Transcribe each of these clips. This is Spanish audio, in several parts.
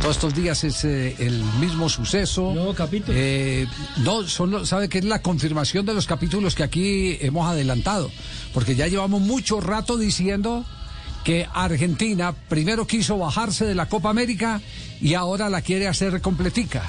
Todos estos días es eh, el mismo suceso. No, capítulo. Eh, no, son, sabe que es la confirmación de los capítulos que aquí hemos adelantado. Porque ya llevamos mucho rato diciendo que Argentina primero quiso bajarse de la Copa América y ahora la quiere hacer completica.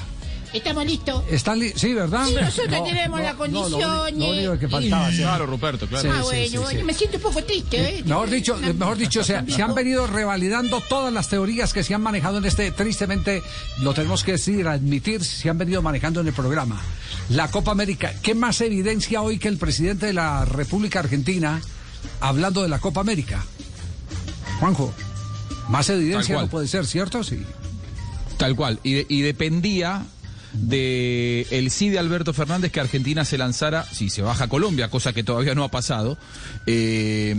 Estamos listos. ¿Están li- sí, ¿verdad? Sí, nosotros tenemos lo único- condiciones. lo único que faltaba. sí. Claro, Ruperto, claro. ah, sí, bueno, sí, bueno, sí. me siento un poco triste, ¿eh? Mejor dicho, Una- mejor dicho, se, se han venido revalidando todas las teorías que se han manejado en este, tristemente, lo tenemos que decir, admitir, se han venido manejando en el programa. La Copa América, ¿qué más evidencia hoy que el presidente de la República Argentina hablando de la Copa América? Juanjo, más evidencia no puede ser, ¿cierto? Sí. Tal cual. Y, de- y dependía de el sí de Alberto Fernández que Argentina se lanzara, si se baja Colombia, cosa que todavía no ha pasado, eh,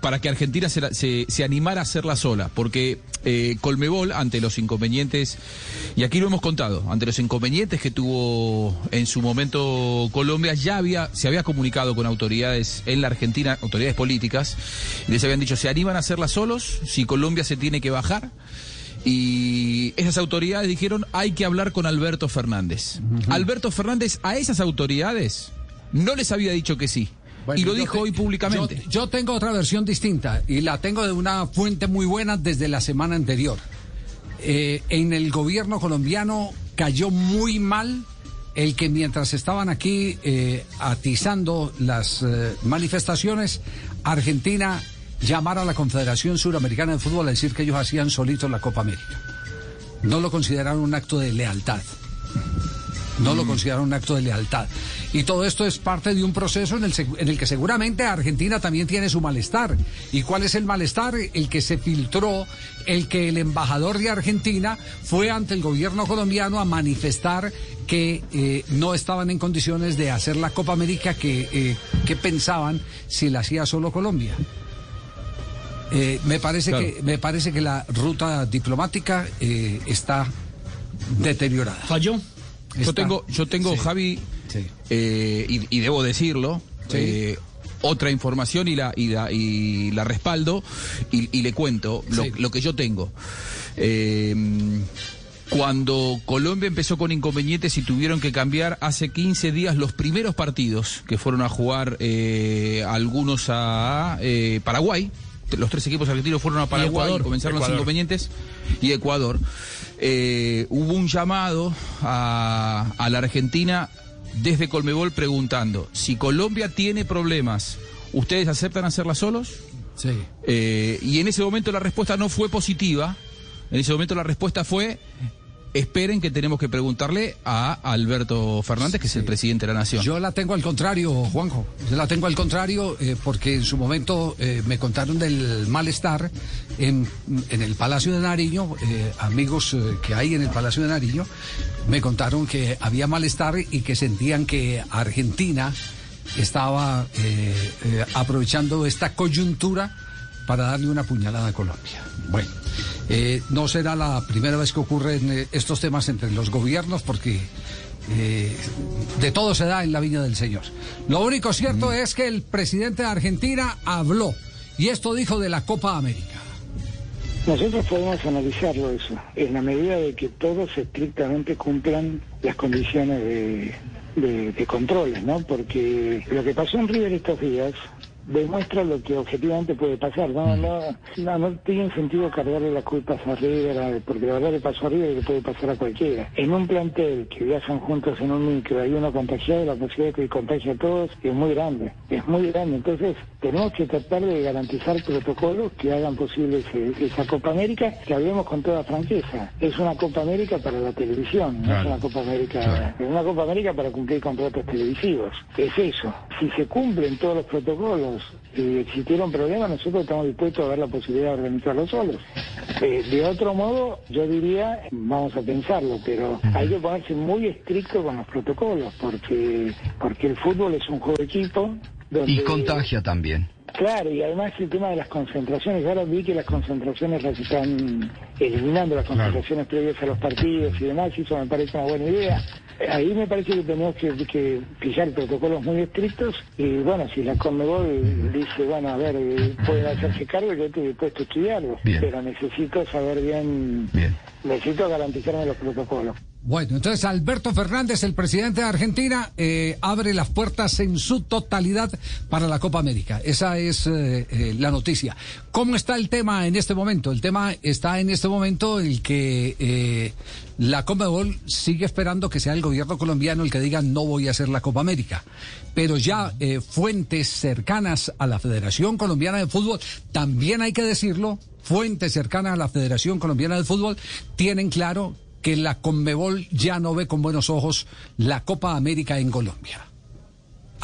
para que Argentina se, se- se animara a hacerla sola. Porque eh, Colmebol, ante los inconvenientes, y aquí lo hemos contado, ante los inconvenientes que tuvo en su momento Colombia, ya había, se había comunicado con autoridades en la Argentina, autoridades políticas, y les habían dicho, se animan a hacerla solos, si Colombia se tiene que bajar. Y esas autoridades dijeron hay que hablar con Alberto Fernández. Alberto Fernández a esas autoridades no les había dicho que sí. Bueno, y lo dijo te- hoy públicamente. Yo, yo tengo otra versión distinta y la tengo de una fuente muy buena desde la semana anterior. Eh, en el gobierno colombiano cayó muy mal el que mientras estaban aquí eh, atizando las eh, manifestaciones, Argentina llamara a la Confederación Suramericana de Fútbol a decir que ellos hacían solitos la Copa América. No lo consideraron un acto de lealtad. No lo consideraron un acto de lealtad. Y todo esto es parte de un proceso en el, en el que seguramente Argentina también tiene su malestar. ¿Y cuál es el malestar? El que se filtró, el que el embajador de Argentina fue ante el gobierno colombiano a manifestar que eh, no estaban en condiciones de hacer la Copa América que, eh, que pensaban si la hacía solo Colombia. Eh, me, parece Claro. que, me parece que la ruta diplomática eh, está deteriorada. Falló. Yo tengo, yo tengo Sí. Javi, Sí. eh, y, y debo decirlo, Sí. otra información y la, y la, y la respaldo y, y le cuento lo, lo que yo tengo. Cuando Colombia empezó con inconvenientes y tuvieron que cambiar hace 15 días los primeros partidos que fueron a jugar algunos a Paraguay, los tres equipos argentinos fueron a Paraguay y, Ecuador. comenzaron los inconvenientes, y Ecuador, eh, hubo un llamado a, a la Argentina desde Colmebol preguntando, si Colombia tiene problemas, ¿ustedes aceptan hacerla solos? Sí. Eh, y en ese momento la respuesta no fue positiva. En ese momento la respuesta fue, esperen que tenemos que preguntarle a Alberto Fernández, que es el presidente de la Nación. Yo la tengo al contrario, Juanjo. Yo la tengo al contrario eh, porque en su momento eh, me contaron del malestar en, en el Palacio de Nariño, eh, amigos que hay en el Palacio de Nariño, me contaron que había malestar y que sentían que Argentina estaba aprovechando esta coyuntura para darle una puñalada a Colombia. Bueno, eh, no será la primera vez que ocurren eh, estos temas entre los gobiernos porque eh, de todo se da en la viña del Señor. Lo único cierto es que el presidente de Argentina habló y esto dijo de la Copa América. Nosotros podemos analizarlo eso, en la medida de que todos estrictamente cumplan las condiciones de, de, de controles, ¿no? Porque lo que pasó en River estos días demuestra lo que objetivamente puede pasar. No, no, no, no tiene sentido cargarle las culpas a River, porque la verdad le pasó a River y le puede pasar a cualquiera. En un plantel que viajan juntos en un micro, hay uno contagiado, la posibilidad de que contagie a todos es muy grande, es muy grande. Entonces, tenemos que tratar de garantizar protocolos que hagan posible ese- esa Copa América, que hablemos con toda franqueza. Es una Copa América para la televisión, no es una Copa América, es una Copa América para cumplir contratos televisivos. Es eso. Si se cumplen todos los protocolos si existiera un problema, nosotros estamos dispuestos a ver la posibilidad de organizarlo solos. Eh, de otro modo, yo diría, vamos a pensarlo, pero hay que ponerse muy estricto con los protocolos, porque, porque el fútbol es un juego de equipo. Donde, Y contagia también. Claro, y además el tema de las concentraciones, ahora vi que las concentraciones las están eliminando, las concentraciones previas a los partidos y demás, y eso me parece una buena idea. Eh, Ahí me parece que tenemos que, que pillar protocolos muy estrictos y bueno, si la Conmebol dice, bueno, a ver, eh, pueden hacerse cargo, yo estoy dispuesto a estudiarlo, Bien. pero necesito saber bien, Bien. necesito garantizarme los protocolos. Bueno, entonces Alberto Fernández, el presidente de Argentina, eh, abre las puertas en su totalidad para la Copa América. Esa es eh, eh, la noticia. ¿Cómo está el tema en este momento? El tema está en este momento el que la Conmebol sigue esperando que sea el gobierno colombiano el que diga no voy a hacer la Copa América. Pero ya fuentes cercanas a la Federación Colombiana de Fútbol, también hay que decirlo, fuentes cercanas a la Federación Colombiana de Fútbol tienen claro que la Conmebol ya no ve con buenos ojos la Copa América en Colombia.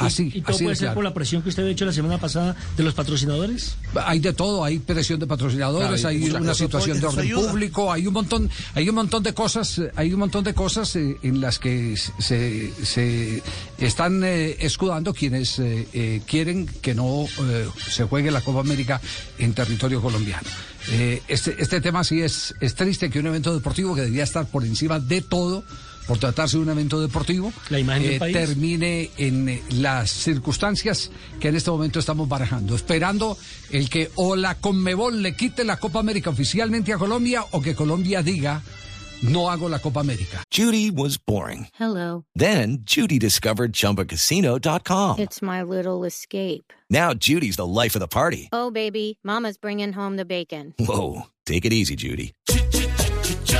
Así, ¿Y todo así puede de ser claro. por la presión que usted ha hecho la semana pasada de los patrocinadores? Hay de todo, hay presión de patrocinadores, Claro, hay una situación de orden público, hay un montón, hay un montón de cosas, eh, hay un montón de cosas eh, en las que se, se están eh, escudando quienes eh, eh, quieren que no eh, se juegue la Copa América en territorio colombiano. Eh, este, este tema sí es, es triste que un evento deportivo que debía estar por encima de todo, por tratarse de un evento deportivo, La imagen del eh, país. termine en eh, las circunstancias que en este momento estamos barajando, esperando el que o la Conmebol le quite la Copa América oficialmente a Colombia o que Colombia diga no hago la Copa América. Judy was boring. Hello. Then Judy discovered ChumbaCasino.com. It's my little escape. Now Judy's the life of the party. Oh, baby, Mama's bringing home the bacon. Whoa, take it easy, Judy.